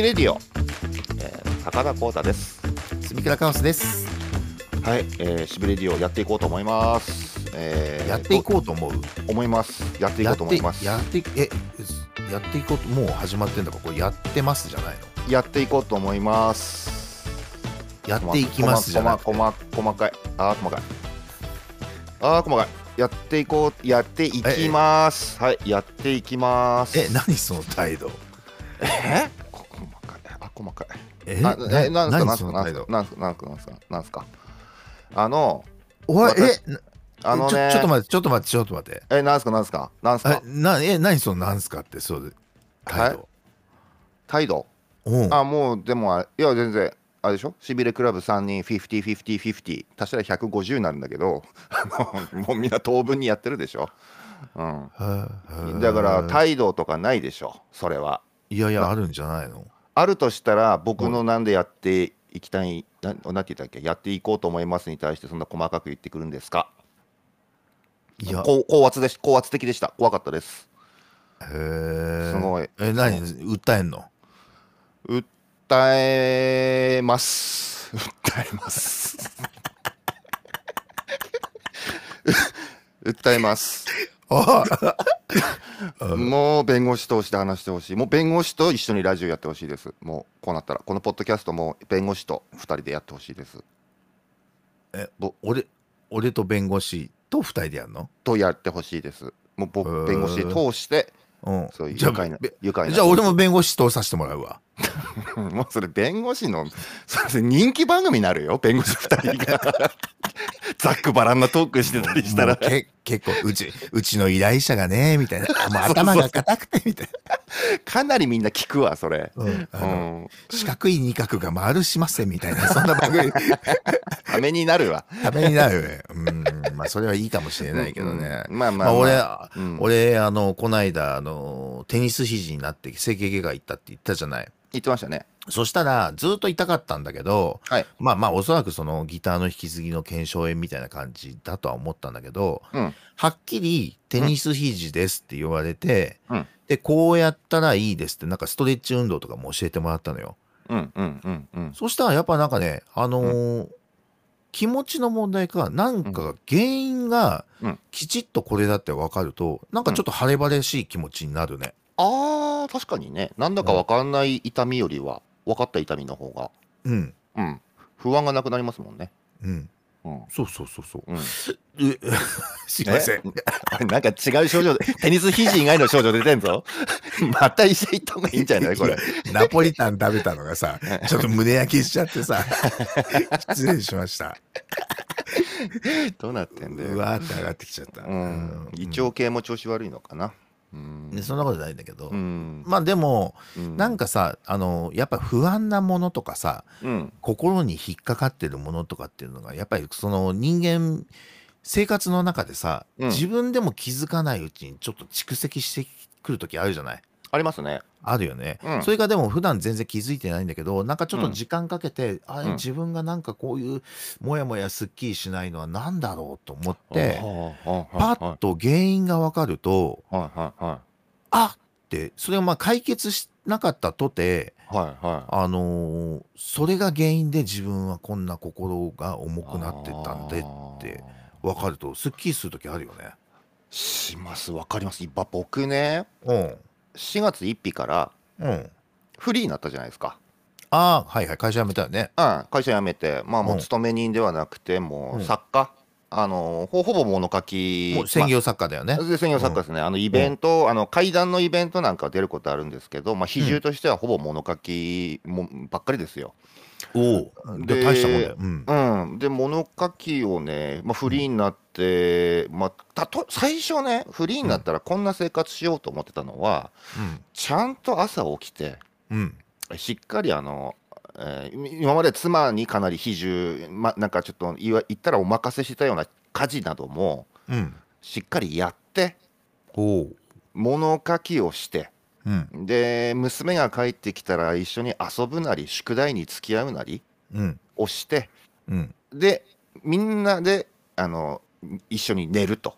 ビレディオ、えー、高田光太です。住倉カオスです。はい、えー、シビレディオやっていこうと思います、えー、やっていこうと思う？思います。やっていこうと思います。やってやってえやっていこうともう始まってんだからこれやってますじゃないの？やっていこうと思います。やっていきますじゃなくて。細かいあー細かい。あー細かい。やっていこうやっていきます。はいやっていきます。え何その態度？え？えあえなんすか？何すか？なんすか？なんすか？なんすか？なんすか？すかあのおい私えなあのねちょっと待ってちょっと待ってちょっと待って。えなんすか？なんすか？なんすえかなえ何そのなんすかってそうで態度、態度？うん。あもうでもあいや全然あれでしょ？しびれクラブ3人505050足したら150になるんだけど もうみんな当分にやってるでしょ、うん、はあだから態度とかないでしょそれは。いやいやあるんじゃないの？あるとしたら僕のなんでやっていきたいななんて言ったっけやっていこうと思いますに対してそんな細かく言ってくるんですか？いや。高高圧でし高圧的でした。怖かったです。へえすごい。え何？訴えんの？訴えます。訴えます。訴えます。あもう弁護士通して話してほしい。もう弁護士と一緒にラジオやってほしいです。もうこうなったら。このポッドキャストも弁護士と2人でやってほしいです。えぼ俺俺と弁護士と二人でやるの？とやってほしいです。もう僕弁護士通してうん。そういうじゃあ愉快なべ愉快な。じゃあ俺も弁護士通させてもらうわ。もうそれ弁護士のそれ人気番組になるよ。弁護士2人がざっくばらんなトークしてたりしたら。け結構うちうちの依頼者がねみたいな。もう頭が硬くてみたいかなりみんな聞くわそれ、な、うんあうのん、四角い二角が丸しませんみたいな そんな番組。ためになるわ。ためになるうん。まあそれはいいかもしれないけどね、うん。まあまあ、まあ、俺、うん。俺あのこないだあのテニス肘になって整形外科行ったって言ったじゃない。言ってましたねそしたらずっと痛かったんだけどはい。まあまあおそらくそのギターの引き継ぎの腱鞘炎みたいな感じだとは思ったんだけどうん。はっきりテニス肘ですって言われて、うん。でこうやったらいいですってなんかストレッチ運動とかも教えてもらったのよ。うんうんうんうん。そしたらやっぱなんかねあのー気持ちの問題かなんかが原因がうん。きちっとこれだって分かるとなんかちょっと晴れ晴れしい気持ちになるね。あー確かにね。なんだかわかんない痛みよりは分かった痛みの方が。うん。うん。不安がなくなりますもんね。うん。うん。そうそうそうそう。うん。う すいません。なんか違う症状でテニス肘以外の症状出てんぞ。また医者行った方がいいんじゃない？これ。ナポリタン食べたのがさちょっと胸焼けしちゃってさ失礼しました。どうなってんだよ。うわーって上がってきちゃった、うん。うん。胃腸系も調子悪いのかなうん。でそんなことないんだけど、うん。まあでもうん。なんかさあのやっぱ不安なものとかさうん。心に引っかかってるものとかっていうのがやっぱりその人間生活の中でさ、うん。自分でも気づかないうちにちょっと蓄積してくる時あるじゃない？ありますね。あるよね、うん。それがでも普段全然気づいてないんだけどなんかちょっと時間かけて、うん。自分がなんかこういうモヤモヤすっきりしないのは何だろうと思ってパッと原因が分かるとあってそれがまあ解決しなかったとていはいはい。あのーそれが原因で自分はこんな心が重くなってたんでって分かるとすっきりする時あるよね。しますわかります。今僕ねうん4月1日からうん、フリーになったじゃないですか。ああはいはい。会社辞めたよね。うん会社辞めてまあもううん勤め人ではなくてもううん。作家あのほほぼ物書きもう専業作家だよね。まあで専業作家ですね、あのイベント、あの会談のイベントなんかは出ることあるんですけど、まあ、比重としてはほぼ物書きもばっかりですよ。おおで大したもんだよ。うん。うん、で物書きをね、まあ、フリーになって、まあ、たと最初ねフリーになったらこんな生活しようと思ってたのは、ちゃんと朝起きてうん。しっかりあの、えー今まで妻にかなり比重、ま、なんかちょっと言わ言ったらお任せしたような家事などもうん。うんしっかりやって物書きをしてうん。で娘が帰ってきたら一緒に遊ぶなり宿題に付き合うなりうん。をしてうん。でみんなであの一緒に寝ると。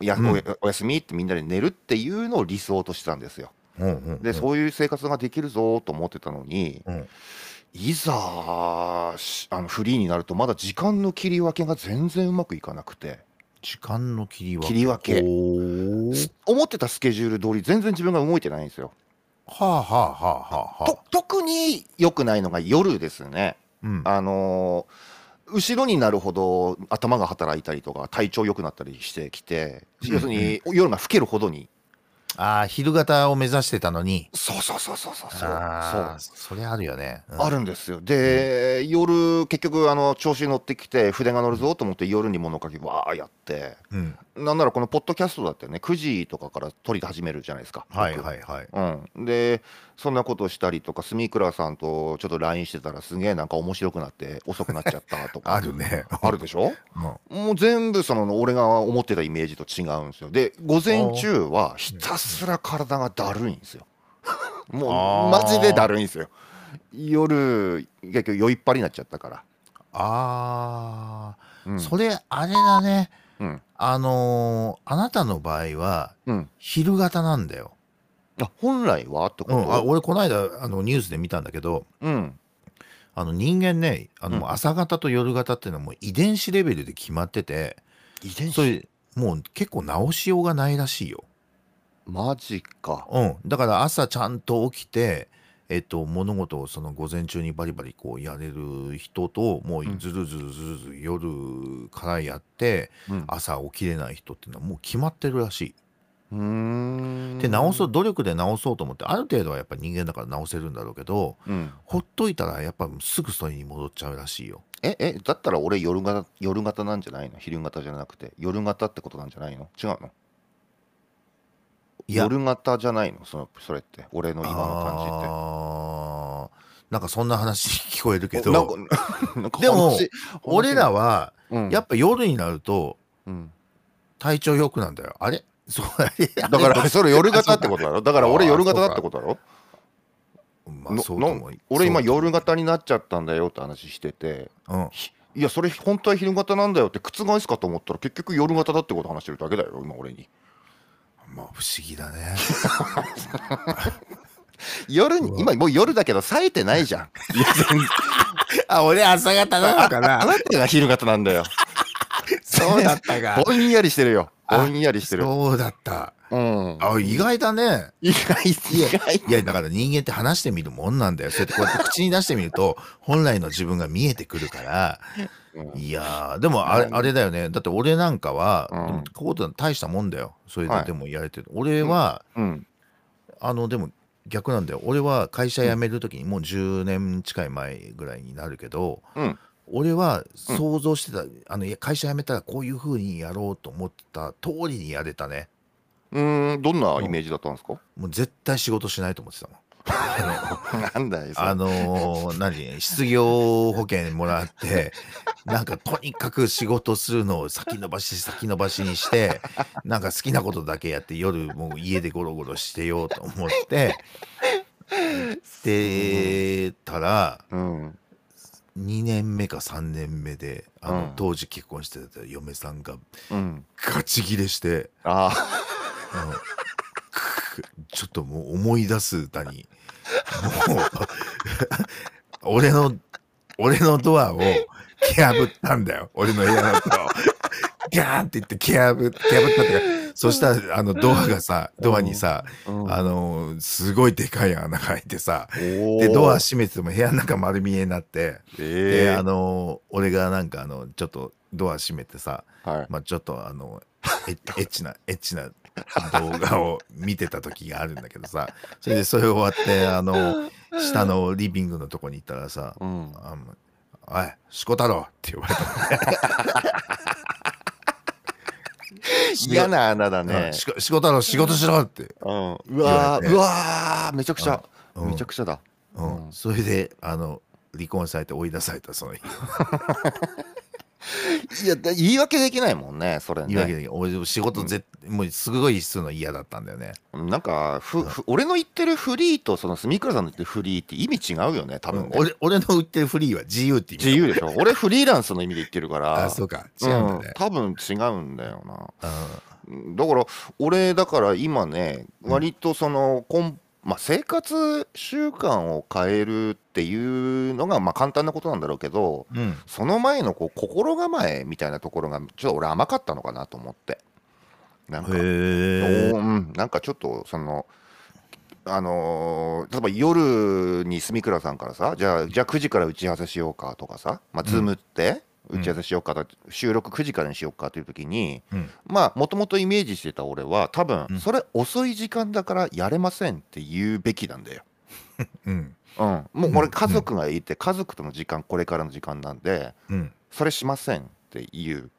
や、うん。おやすみってみんなで寝るっていうのを理想としてたんですよ。うんうんでそういう生活ができるぞと思ってたのにうん。いざしあのフリーになるとまだ時間の切り分けが全然うまくいかなくて時間の切り分け。切り分け。思ってたスケジュール通り全然自分が動いてないんですよ。はあはあはあはあはと特に良くないのが夜ですね。うん。あのー後ろになるほど頭が働いたりとか体調良くなったりしてきて要するに夜が更けるほどにああ昼型を目指してたのに。そうそうそうそうそう。そうあーそれあるよね、うん。あるんですよ。で、夜結局あの調子に乗ってきて筆が乗るぞと思って夜に物書きわーやって。うんなんならこのポッドキャストだってね。9時とかから撮り始めるじゃないですかはい僕はいはい。うん、でそんなことをしたりとか住倉さんとちょっと LINE してたらすげえなんか面白くなって遅くなっちゃったとか。あるね。あるでしょ？うん。もう全部その俺が思ってたイメージと違うんですよ。で午前中はひたすら体がだるいんですよ。もうマジでだるいんですよ。夜結局酔いっぱりになっちゃったから。あー、うん。それあれだねうん。あのーあなたの場合はうん。昼型なんだよ、あ本来は？ってこうん、あと俺この間あのニュースで見たんだけどうん。あの人間ねあのうん。朝型と夜型っていうのはもう遺伝子レベルで決まってて遺伝子？もう結構直しようがないらしいよ、マジか。うん、だから朝ちゃんと起きてえっと、物事をその午前中にバリバリこうやれる人ともううん。ずるずるずるずる夜からやってうん。朝起きれない人っていうのはもう決まってるらしい。うーん。で直そう努力で直そうと思ってある程度はやっぱ人間だから直せるんだろうけどうん。ほっといたらやっぱすぐそれに戻っちゃうらしいよ。ええだったら俺夜型夜型なんじゃないの？昼型じゃなくて。夜型ってことなんじゃないの？違うの？夜型じゃないの？そのそれって？俺の今のあー。なんかそんな話聞こえるけ感じってど でも話俺らはうん。やっぱ夜になるとうん。体調良くなんだよ。あれ？そうだから それ夜型ってことだろ？だから俺夜型だってことだろ？まあのそう俺今夜型になっちゃったんだよって話してて。うん。いやそれ本当は昼型なんだよって覆すかと思ったら結局夜型だってこと話してるだけだよ今俺にまあ不思議だね。夜に今もう夜だけど冴えてないじゃん。いや全然。あ俺朝方なのかあななたが昼型なんだよ。そうだったか。ぼんやりしてるよぼあんやりしてるそうだった。うんあ意外だね。意外意外いやだから人間って話してみるもんなんだよ。そうやってこうやって口に出してみると本来の自分が見えてくるから。うんいやーでもあれあれだよね。だって俺なんかは、こういうこと大したもんだよ。それはいででもやれてる。俺は、うんあのでも逆なんだよ。俺は会社辞める時にもう10年近い前ぐらいになるけど、うん俺は想像してた、あのいや会社辞めたらこういう風にやろうと思った通りにやれたね。うーんどんなイメージだったんですか？もう絶対仕事しないと思ってたもん。なんだよあのー、何？失業保険もらって なんかとにかく仕事するのを先延ばし先延ばしにしてなんか好きなことだけやって夜もう家でゴロゴロしてようと思って でたらうん2年目か3年目であの、うん。当時結婚してた嫁さんがうん。ガチギレして、あうんくちょっともう思い出す歌にもう俺の俺のドアを蹴破ったんだよ。俺の部屋のドアを。ギャーンって言って蹴破蹴破ったっていうかそしたらあのドアがさドアにさ、あ、のすごいでかい穴が開いてさでドア閉めてても部屋の中丸見えになってええであの俺がなんかあのちょっとドア閉めてさはい。まあちょっとあのエッチなエッチな動画を見てた時があるんだけどさそれでそれ終わってあの下のリビングのとこに行ったらさ「うん。あのおいしこ太郎」って呼ばれた 嫌な穴だね。うん。しこしこ太郎仕事しろ」って、うん。うわーうわーめちゃくちゃ。うん。めちゃくちゃだ。うん。うんそれであの離婚されて追い出されたその日 いやだ言い訳できないもんねそれね。言うわけで俺仕事ぜ、もうすごいするの嫌だったんだよね。なんかふふ俺の言ってるフリーとその住倉さんの言ってるフリーって意味違うよね多分ね。うん。俺俺の売ってるフリーは自由って意味自由でしょ。俺フリーランスの意味で言ってるから。あそうか。違うんだね。うん、多分違うんだよな。うん。だから俺だから今ね割とその根まあ、生活習慣を変えるっていうのがまあ簡単なことなんだろうけどうん。その前のこう心構えみたいなところがちょっと俺甘かったのかなと思って。なんかうん、なんかちょっとそのあのー例えば夜に住倉さんからさじゃあじゃあ9時から打ち合わせしようかとかさ、まあ、ズームって打ち合わせしようかと、収録9時からにしようかという時にうん。まあもともとイメージしてた俺は多分うん。それ遅い時間だからやれませんって言うべきなんだよ。うん。うん、もう俺家族がいて家族との時間これからの時間なんでうん。それしませんって言う。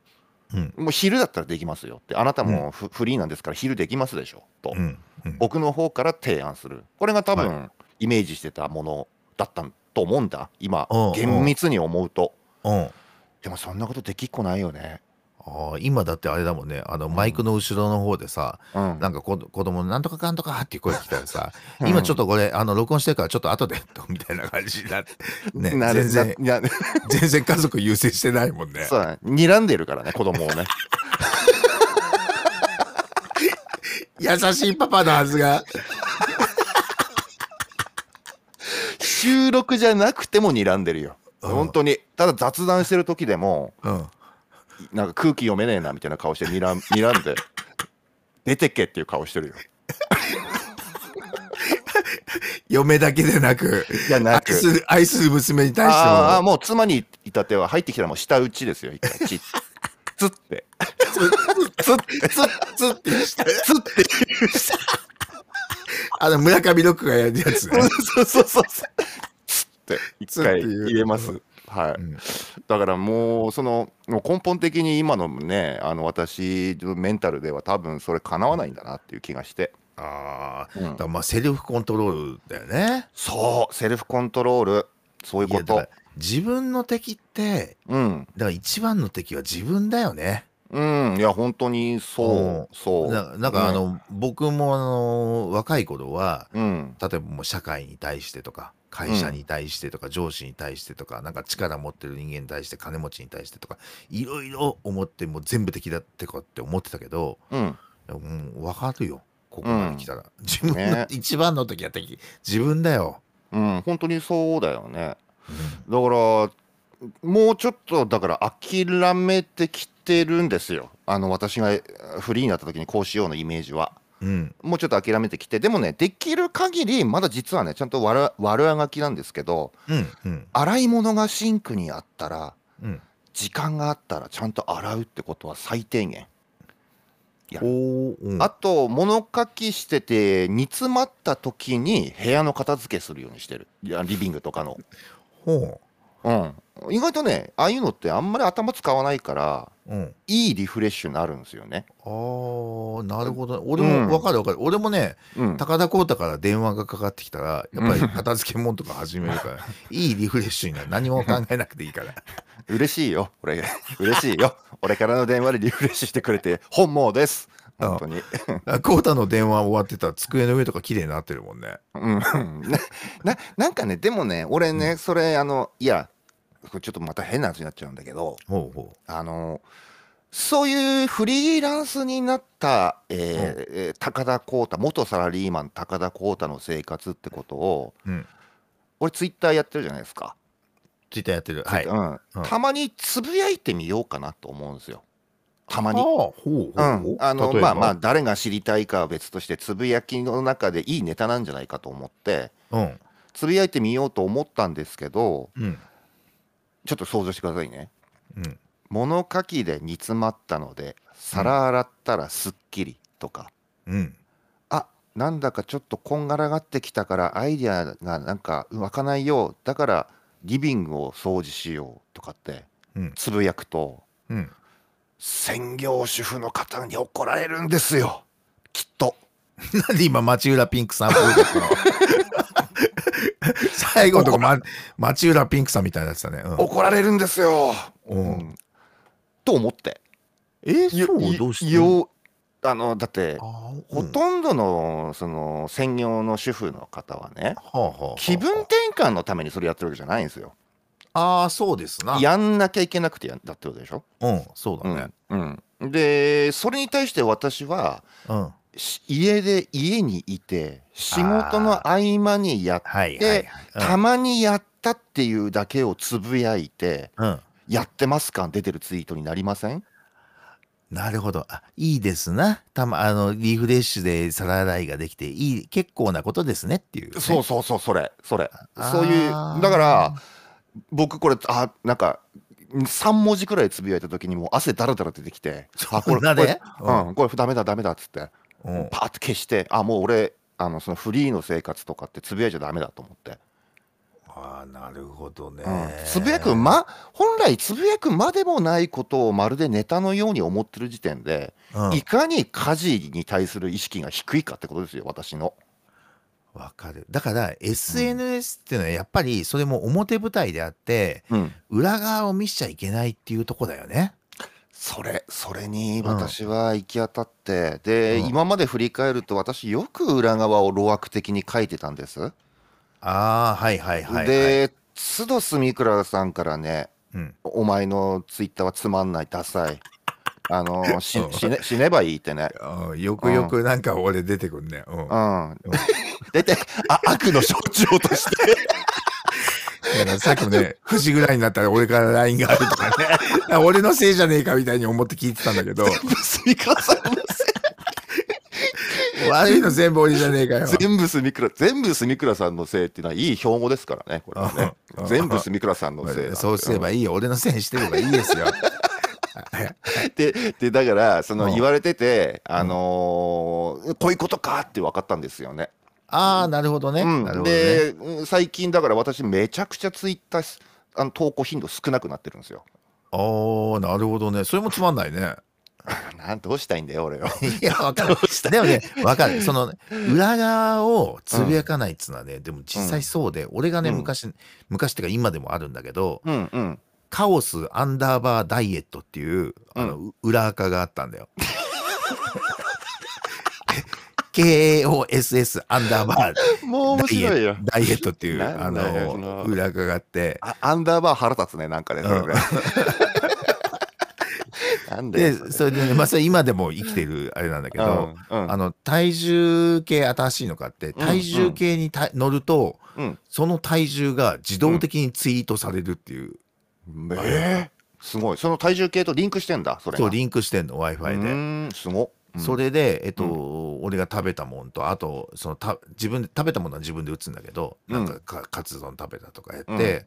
うん。もう昼だったらできますよって。あなたもフ,、フリーなんですから昼できますでしょと、うん。うん。僕の方から提案する。これが多分、はイメージしてたものだったと思うんだ。今うん。厳密に思うと。うんでもそんなことできっこないよね。あー今だってあれだもんね。あのマイクの後ろの方でさ、うん。なんか子子供のなんとかかんとかっていう声来たらさ、うん。今ちょっとこれあの録音してるからちょっと後でとみたいな感じになってね なる全然なな 全然家族優先してないもんね。そうだね。睨んでるからね子供をね。優しいパパのはずが。収録じゃなくても睨んでるよ。うん本当に。ただ雑談してる時でもうん。なんか空気読めねえなみたいな顔して睨ん 睨んで出てけっていう顔してるよ。嫁だけでなくいやなく。愛する娘に対してああももう妻にいた手は入ってきたらもう舌打ちですよ一回。チッつって。つってツッツッって。つって。あの村上ロックがやるやつね。そうそうそうそう。つって一回つっていう。入れます。はい、ん。だからもうその根本的に今のねあの私のメンタルでは多分それかなわないんだなっていう気がして。ああ、うん。だからまあセルフコントロールだよね。そうセルフコントロール。そういうこと。自分の敵ってうん。だから一番の敵は自分だよね。うん。いや本当にそうそう。ななんかあの、僕もあの若い頃はうん。例えばもう社会に対してとか会社に対してとか、上司に対してとかなんか力持ってる人間に対して金持ちに対してとかいろいろ思ってもう全部敵だってかって思ってたけど、うん。うん、分かるよここまで来たら、自分の、ね。一番の時は敵自分だよ、うん本当にそうだよね。だからもうちょっとだから諦めてきてるんですよ。あの私がフリーになった時にこうしようのイメージはうん。もうちょっと諦めてきてでもねできる限りまだ実はねちゃんと悪悪あがきなんですけどうんうん。洗い物がシンクにあったらうん。時間があったらちゃんと洗うってことは最低限。やおーうん。あと物書きしてて煮詰まった時に部屋の片付けするようにしてる。いやリビングとかの。ほうん。意外とねああいうのってあんまり頭使わないからううん。いいリフレッシュになるんですよね。あーなるほど俺も分かる分かる、俺もねうん。高田浩太から電話がかかってきたらやっぱり片付け物とか始めるから いいリフレッシュになる。何も考えなくていいから。嬉しいよ俺。嬉しいよ。俺からの電話でリフレッシュしてくれて本望です本当に。浩太の電話終わってたら机の上とか綺麗になってるもんね。うん。なななんかねでもね俺ね、それあのいやちょっとまた変な話になっちゃうんだけどほうほあのそういうフリーランスになった、えーえー高田浩太元サラリーマン高田浩太の生活ってことをううん。俺ツイッターやってるじゃないですか、ツイッターやってる。はい。うん。うん。たまにつぶやいてみようかなと思うんですよたまに。あのまあまあ誰が知りたいかは別としてつぶやきの中でいいネタなんじゃないかと思ってうん。つぶやいてみようと思ったんですけどうん。ちょっと想像してくださいね。うん。物書きで煮詰まったので皿洗ったらすっきりとか、うん。あなんだかちょっとこんがらがってきたからアイデアがなんか湧かないよだからリビングを掃除しようとかってうん。つぶやくと。うん専業主婦の方に怒られるんですよ。きっと。なんで今町浦ピンクさんっぽいですか最後のとこ、ま、町浦ピンクさんみたいになってたね、うん。怒られるんですよ、うん。と思って。えー、そう？どうして？よあのだってほとんどのその専業の主婦の方はねはあはあはあ。気分転換のためにそれやってるわけじゃないんですよああそうですな。やんなきゃいけなくてやだってことでしょ、うんそうだね。うん。うん、でそれに対して私はうん。し家で家にいて仕事の合間にやっはいはいてはい。たまにやったっていうだけをつぶやいてうん。うんやってます感出てるツイートになりません？なるほど。あ、いいですな。たま、あの、リフレッシュで皿洗いができて、いい、結構なことですねっていう、ね。そうそうそうそれ。それ。そういうだから僕これあなんか3文字くらいつぶやいた時にもう汗だらだら出てきてあこれなんで？これうん。これダメだダメだっつってうん。パーッと消してあもう俺あのそのフリーの生活とかってつぶやいちゃダメだと思って、ああ、なるほどね。うん。つぶやくま本来つぶやくまでもないことをまるでネタのように思ってる時点で、うん。いかに家事に対する意識が低いかってことですよ私の。わかる。だから、SNS っていうのはやっぱりそれも表舞台であって、うん裏側を見しちゃいけないっていうとこだよね。それそれに私は行き当たって、で、うん今まで振り返ると私よく裏側を路悪的に書いてたんです。ああ、はいはいはい、はい。で須藤住倉さんからねうん、「お前のツイッターはつまんないダサい」あの 死ね死ねばいいってね。よくよくなんか俺出てくんね。うん。うん、出てあ悪の象徴として さっきもね、9時ぐらいになったら俺から LINE があるとかね。俺のせいじゃねえかみたいに思って聞いてたんだけど、住倉さんの悪いの全部俺じゃねえかよ。全部住倉全部住倉さんのせいっていうのはいい標語ですからねこれはねうん全部住倉さんのせいそうすればいいよ。俺のせいにしてればいいですよ。ででだからそのうん言われてて、あのーこういうことかって分かったんですよね。ああ、なるほどね。うんなるほどね。でうん最近だから私めちゃくちゃツイッターあの投稿頻度少なくなってるんですよ。ああ、なるほどね。それもつまんないね。なんどうしたいんだよ俺は。いや、わかる。でもね、わかる。その、裏側をつぶやかないっつうのはね、でも実際そうで、俺がね、うん昔、昔っていうか今でもあるんだけど、うんうん。カオスアンダーバーダイエットっていう、あの、う裏垢があったんだよ。KAOSS アンダーバー。もう面白いよ。ダイエットっていう、なあの、の。裏垢があって、あアンダーバー腹立つねなんかねそれね。なんでで、それ。でね、まあ、それ今でも生きてるあれなんだけど、うんうん。あの、体重計新しいのがあって、体重計にた乗ると、うん。その体重が自動的にツイートされるっていう、えーすごい。その体重計とリンクしてんだそれが。そう、リンクしてんの、う Wi-Fi で。ーんすごそれで、えっと、俺が食べたもんと、あと、そのた、自分で、食べたものは自分で打つんだけど、うん。なんかか、カツ丼食べたとかやって、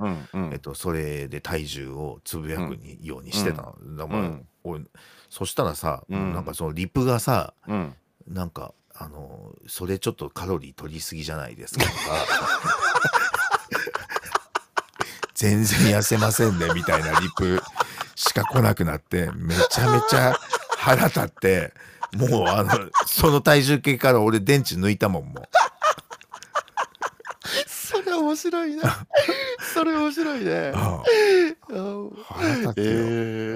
えっと、それで体重をつぶやくに、ようにしてたの。だから、そしたらさ、うん。なんかそのリプがさ、うん。なんか、あの、それちょっとカロリー取りすぎじゃないですかとか、全然痩せませんね、みたいなリプしか来なくなって、めちゃめちゃ腹立って、もうあの、その体重計から俺電池抜いたもん、もう。それ面白いな。それ面白いね。え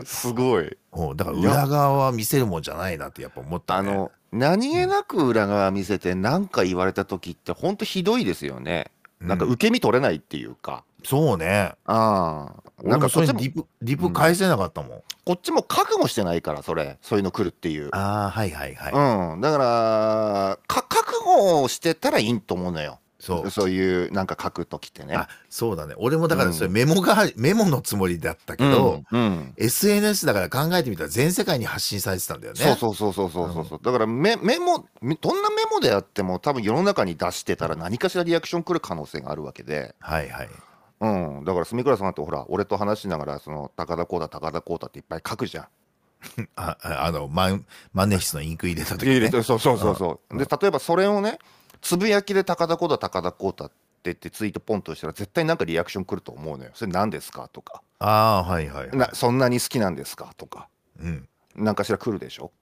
ー、すごい。もうだから裏側は見せるもんじゃないなってやっぱ思ったね。あの、何気なく裏側見せて何か言われた時って本当ひどいですよね。なんかうん受け身取れないっていうか。そうね。ああ。ななんんかそっちも、プ、リプ返せなかったもん。こっちも覚悟してないから、それ。そういうの来るっていう。ああ、はいはいはい。うん。だから、か覚悟をしてたらいいと思うのよ。そう。そういうなんか書く時ってね。あそうだね俺もだからそれメモが、メモのつもりだったけど、うん、うん。SNS だから考えてみたら全世界に発信されてたんだよねそうそうそうそうそうそう、だからメメモめどんなメモであっても多分世の中に出してたら何かしらリアクション来る可能性があるわけで、はいはいうん、だから住倉さんってほら俺と話しながらその高田こうだ高田こうだっていっぱい書くじゃん。あああの万万年筆のインク入れた時ね入れてそうそうそうそう。で例えばそれをねつぶやきで高田こうだ高田こうだって言ってツイートポンとしたら絶対なんかリアクション来ると思うのよ。それ何ですかとかああはいはい、はい、なそんなに好きなんですかとかうん何かしら来るでしょ。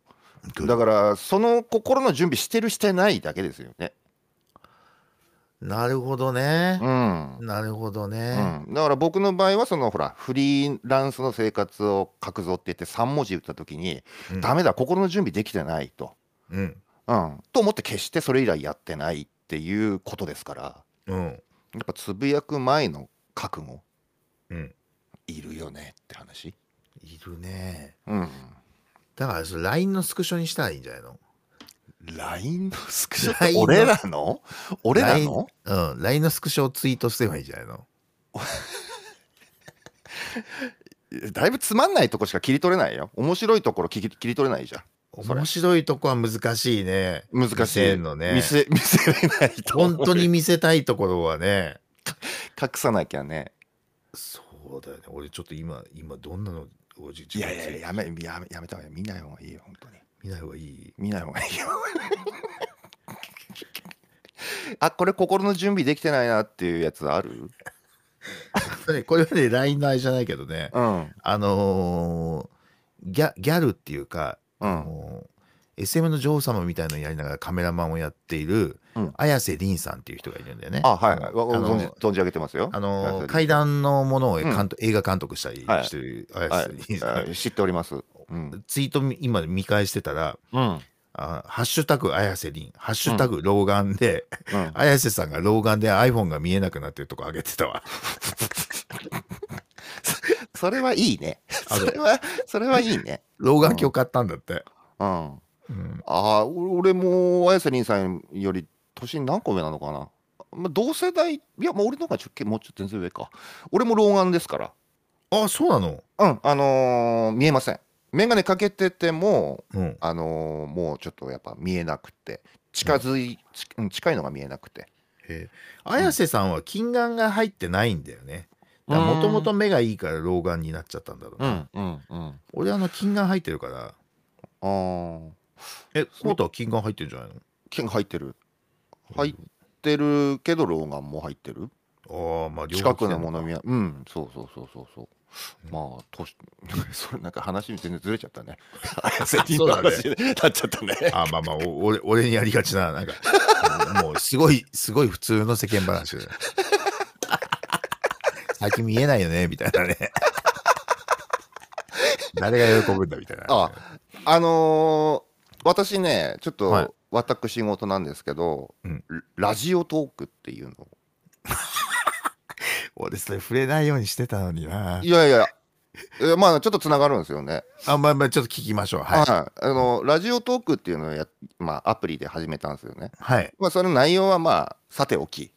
だからその心の準備してるしてないだけですよね。なるほどね。う、ん。なるほどね、うん、だから僕の場合はそのほらフリーランスの生活を書くぞって言って3文字打った時に、うん。ダメだ心の準備できてないと、うん。うん、と思って決してそれ以来やってないっていうことですから。うん。やっぱつぶやく前の覚悟。うん。いるよねって話、いるね。うん、だから LINE のスクショにしたらいいんじゃないの？LINE のスクショ LINE の。俺らの？俺らの？うん。LINE のスクショをツイートすればいいんじゃないの？だいぶつまんないとこしか切り取れないよ。面白いところ切り切り取れないじゃん。面白いとこは難しいね。難しい。のね。見せ 見せれないと本当に見せたいところはね。隠さなきゃね。そうだよね。俺ちょっと今今どんなのおじいやいやいややめやめやめた方がいい見ない方がいいよ本当に見ない方がいい。見ない方がいいよ。あこれ心の準備できてないなっていうやつある？ね これはね LINE のあれじゃないけどね。うん。あのーギャギャルっていうか、うん。SM の女王様みたいなのやりながらカメラマンをやっている、うん。綾瀬凛さんっていう人がいるんだよね。あはいはい。存じ存じ上げてますよ。あのはい階段のものをん監督、映画監督したりはいしてるは綾瀬凛さん、い。知っておりますうん、ツイートみ今見返してたらうん「あハッシュタグ綾瀬凛」「ハッシュタグ老眼で」うん、綾瀬さんが老眼で iPhone が見えなくなってるとこ上げてたわ。それはいいね。あそれはそれはいいね。老眼鏡買ったんだって。うん。うん、ああ俺も綾瀬凛さんより年何個上なのかな、まあ、同世代いやもう俺の方がちょっともうちょっと全然上か。俺も老眼ですから。あそうなの？うんあのー見えません眼鏡かけててもうん。あのーもうちょっとやっぱ見えなくて近づい、ちうん近いのが見えなくて。へえ。綾瀬さんは近眼が入ってないんだよね。もともと目がいいから老眼になっちゃったんだろうな。うんうんうん。俺あの近眼入ってるから。ああえ、コートは近眼入ってるんじゃない剣入ってる。入ってるけど老眼も入ってる。のああ、まあ両近くのもの見やうんそうそうそうそうそうまあ年 それなんか話全然ずれちゃったね綾瀬凛の話になっちゃったねあまあまあ、お 俺俺にやりがちな、なんか、もうすごい、すごい普通の世間話で。先見えないよね、みたいなね。誰が喜ぶんだみたいな。ああのー私ねちょっはいと私事なんですけど、うんラジオトークっていうの俺それ触れないようにしてたのにな。いやいやえまあちょっとつながるんですよねあ、まあまあ、ちょっと聞きましょう。はい。はい、あのラジオトークっていうのをや、まあ、アプリで始めたんですよね。はい。まあ、その内容はまあさておき。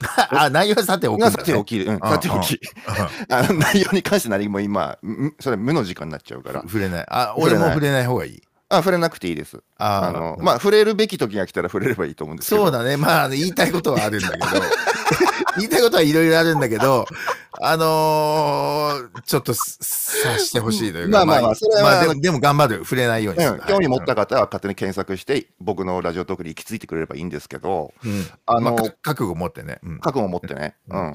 あ、内容はさておくんだ、ね。がさておき、うん、さておき。あの内容に関して何も今、んそれ無の時間になっちゃうから。触れない。あ、俺も触れない方がいい。あ触れなくていいです。ああのまあ触れるべき時が来たら触れればいいと思うんですけど。そうだね。まあ、言いたいことはあるんだけど、言いたいことはいろいろあるんだけど、あのーちょっとす察してほしいというか、まあまあまあそれはまあでもでも頑張る。触れないように。うん、興味持っはた方は勝手に検索して僕のラジオトークに行き着いてくれればいいんですけどいうんあのまあか覚悟持ってね。うん。覚悟を持ってね、ううんん、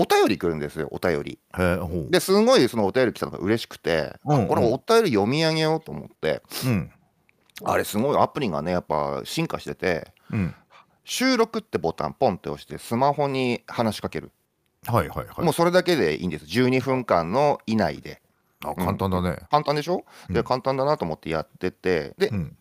お便り来るんですよお便り。ですごいそのお便り来たのが嬉しくて、うんうん。これお便り読み上げようと思って。うん。あれすごいアプリがねやっぱ進化しててうん。収録ってボタンポンって押してスマホに話しかける、はいはいはい。もうそれだけでいいんです。12分間の以内で。あ簡単だね。簡単でしょ、でうん。簡単だなと思ってやっててで、うん。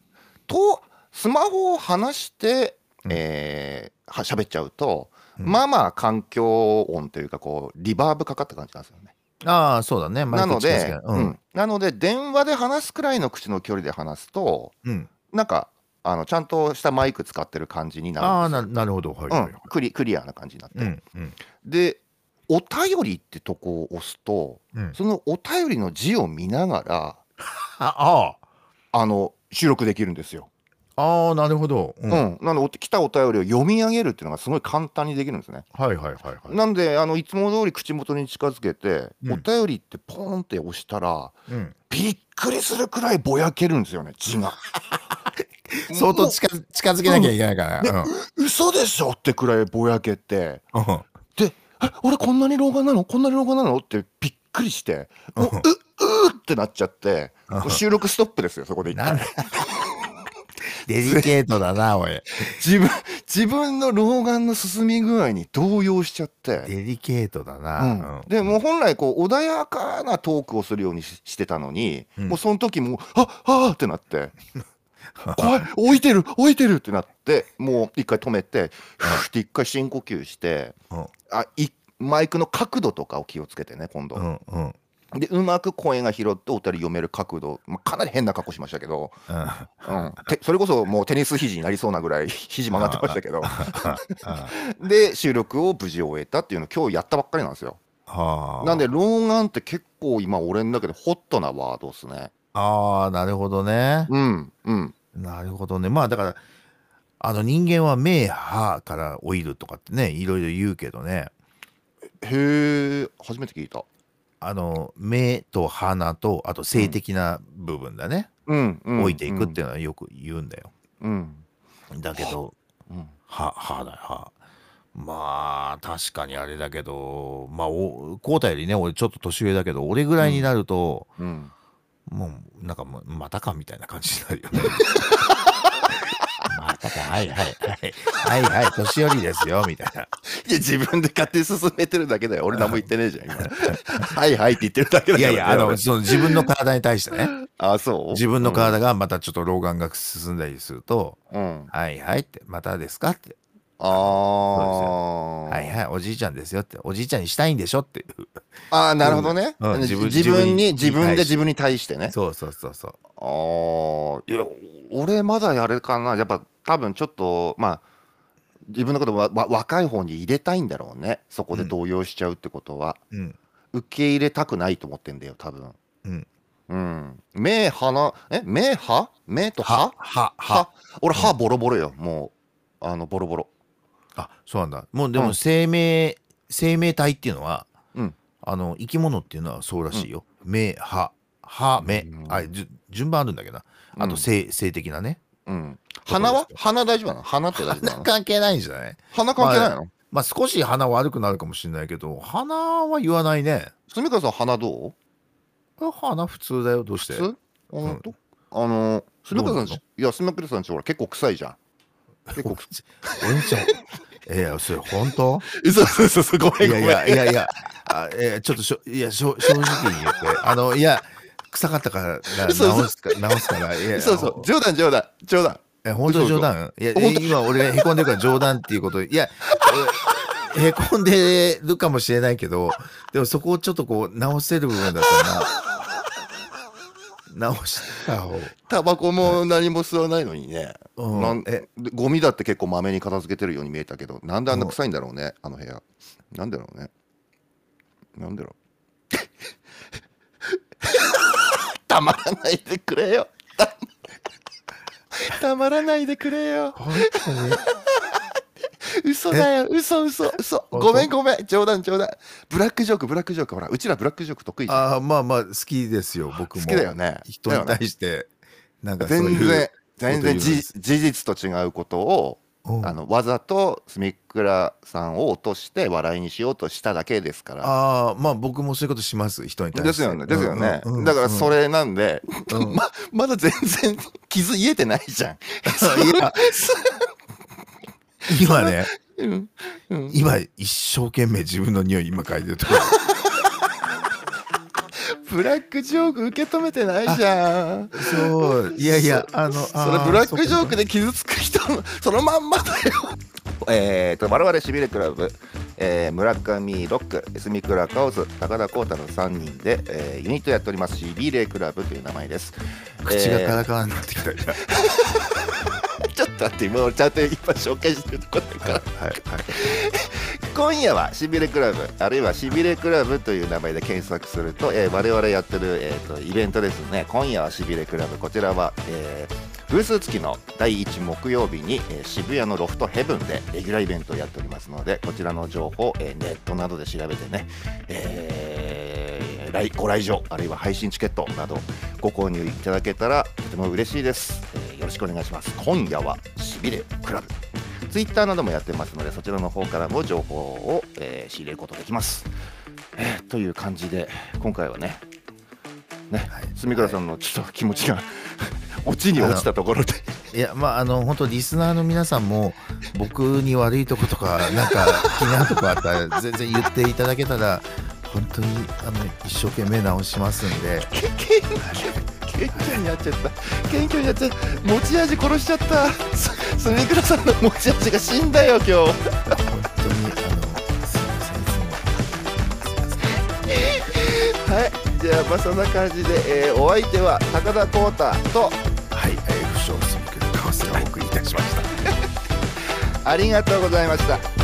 とスマホを離して、うん。えーは喋っちゃうと、うんまあまあ環境音というかこうリバーブかかった感じなんですよね。ああ、そうだね。なのでうんなので電話で話すくらいの口の距離で話すとうん。なんかあのちゃんとしたマイク使ってる感じになああ、な。なるほど。はいはいはいうん、クリクリアな感じになって、うん。うん。でお便りってとこを押すとうん。そのお便りの字を見ながら あああの収録できるんですよ。ああ、なるほど。ううんなので来たお便りを読み上げるっていうのがすごい簡単にできるんですね。はいはいはいはい。なんであのいつも通り口元に近づけて、うんお便りってポーンって押したらうん。びっくりするくらいぼやけるんですよね字が。相当近づ近づけなきゃいけないから。嘘でしょってくらいぼやけてうん。うんで「え俺こんなに老眼なの？こんなに老眼なの?」ってびっくりしてもううんううーってなっちゃってうんもう収録ストップですよそこで一回なデリケートだな、おい。自分自分の老眼の進み具合に動揺しちゃって。デリケートだな。うんうんでもう本来こう穏やかなトークをするようにししてたのに、うんもうその時もうあ あってなって 怖い置いてる置いてるってなってもう一回止めてふーって一回深呼吸してうんあいマイクの角度とかを気をつけてね今度、うんうん。でうまく声が拾ってお二人読める角度、まあ、かなり変な格好しましたけど、うん。うん、てそれこそもうテニス肘になりそうなぐらい 肘曲がってましたけど。あで収録を無事終えたっていうのを今日やったばっかりなんですよ。はあ。なんで老眼って結構今俺の中でホットなワードですね。ああなるほどね。うんうん。なるほどね。まあだからあの人間は目歯から老いるとかってねいろいろ言うけどね。へえ初めて聞いたあの目と鼻とあと性的な部分だね、うん、うん、老いていくっていうのはよく言うんだよ、うん、だけどうん、歯歯だよ歯。まあ確かにあれだけどまあお浩太よりね俺ちょっと年上だけど俺ぐらいになると、うん、もうなんかもうまたかみたいな感じになるよね かはいはいはいはいはい年寄りですよみたいな。いや自分で勝手に進めてるだけだよ。俺何も言ってねえじゃん今。はいはいって言ってるだけだよ。いやいやあの俺その自分の体に対してね。あそう？自分の体がまたちょっと老眼が進んだりするとうん「はいはい」って「またですか?」って。ああ「はいはいおじいちゃんですよ」って「おじいちゃんにしたいんでしょ」っていう。ああなるほどね、うん。自自分分に自自分に分で自分に対してね。そうそうそうそう。ああいや俺まだやれかな。やっぱ多分ちょっとまあ自分のことわわ若い方に入れたいんだろうね。そこで動揺しちゃうってことは、うん。受け入れたくないと思ってんだよ多分。うん。うん。目鼻？え？目歯？目と歯？歯歯歯俺歯ボロボロよもう。あのボロボロ。あそうなんだ。もうでもうん。生命、生命体っていうのはうん。あの生き物っていうのはそうらしいよ、目歯歯目、うん。あ順番あるんだけどな。あうん。と性,、性的なね。うん鼻は？鼻大丈夫なの？鼻って大丈夫なの？関係ないんじゃない？鼻関係ないの？まあ少し鼻悪くなるかもしれないけど鼻は言わないね。住川さん鼻どう？鼻普通だよ。どうして？普通？あ本当あの住川さんちいや住倉さんちほら結構臭いじゃん。結構臭い。俺んちゃん。えいやそれ本当？そうそうそうごめいやいんごめん。やいやいや。あえーちょっとしょいやしょ正直に言って。あのいや臭かったから直すか直すから。いやそうそう冗談冗談冗談え本当に冗談？いや今俺がへこんでるから冗談っていうこと。いやえへこんでるかもしれないけどでもそこをちょっとこう直せる部分だったらな。直した方。タバコも何も吸わないのにね、うん。なんえ？でゴミだって結構まめに片付けてるように見えたけどなんであんな臭いんだろうねあの部屋。なんでだろうね。なんでだろう。たまらないでくれよ。たたまらないでくれよ。本当に。嘘だよ。嘘嘘嘘。ごめんごめん。冗談冗談。ブラックジョークブラックジョーク。ほらうちらブラックジョーク得意じゃん。ああまあまあ好きですよ僕も。好きだよね。人に対してなんか全然全然事実と違うことをうんあのわざと住倉さんを落として笑いにしようとしただけですから。ああまあ僕もそういうことします人に対して。ですよねですよね、うんうんうん。だからそれなんで、うん。ままだ全然傷癒えてないじゃん。いや 今ねうんうん。今一生懸命自分の匂い今嗅いでるところブラックジョーク受け止めてないじゃん。そういやいやあのそれブラックジョークでで傷つく人のそのまんまだよ。えーと我々しびれクラブ、えー村上ロック、住倉カオス、高田浩太の3人で、えーユニットやっておりますしびれクラブという名前です。口がえーカラカラになってきた、はい ちょっと待って、今俺ちゃんといっぱい紹介してるとこだから。はい今夜はしびれクラブ、あるいはしびれクラブという名前で検索すると、えー我々やってる、えー、とイベントですね、今夜はしびれクラブ、こちらは、えーブース付きの第1木曜日に、えー渋谷のロフトヘブンでレギュラーイベントをやっておりますので、こちらの情報、えネットなどで調べてね、え来ご来場、あるいは配信チケットなどご購入いただけたらとても嬉しいです。えよろしくお願いします。今夜はしびれクラブ。ツイッターなどもやってますので、そちらの方からも情報を、えー仕入れることができます。えーという感じで、今回はね、ね、はい。住倉さんのちょっと気持ちが、落ちに落ちたところで、いやまああの本当リスナーの皆さんも僕に悪いとことかなんか気になるとこあったら 全然言っていただけたら本当にあの一生懸命直しますんで。謙虚になっちゃった。謙虚になっちゃった。持ち味殺しちゃった。す住倉さんの持ち味が死んだよ、今日。本当にあのすいませんいつもはい、じじゃあまあそんな感じで、えーお相手は高田浩太とはい、えー、不詳すみくる川瀬がお送りいたしました ありがとうございました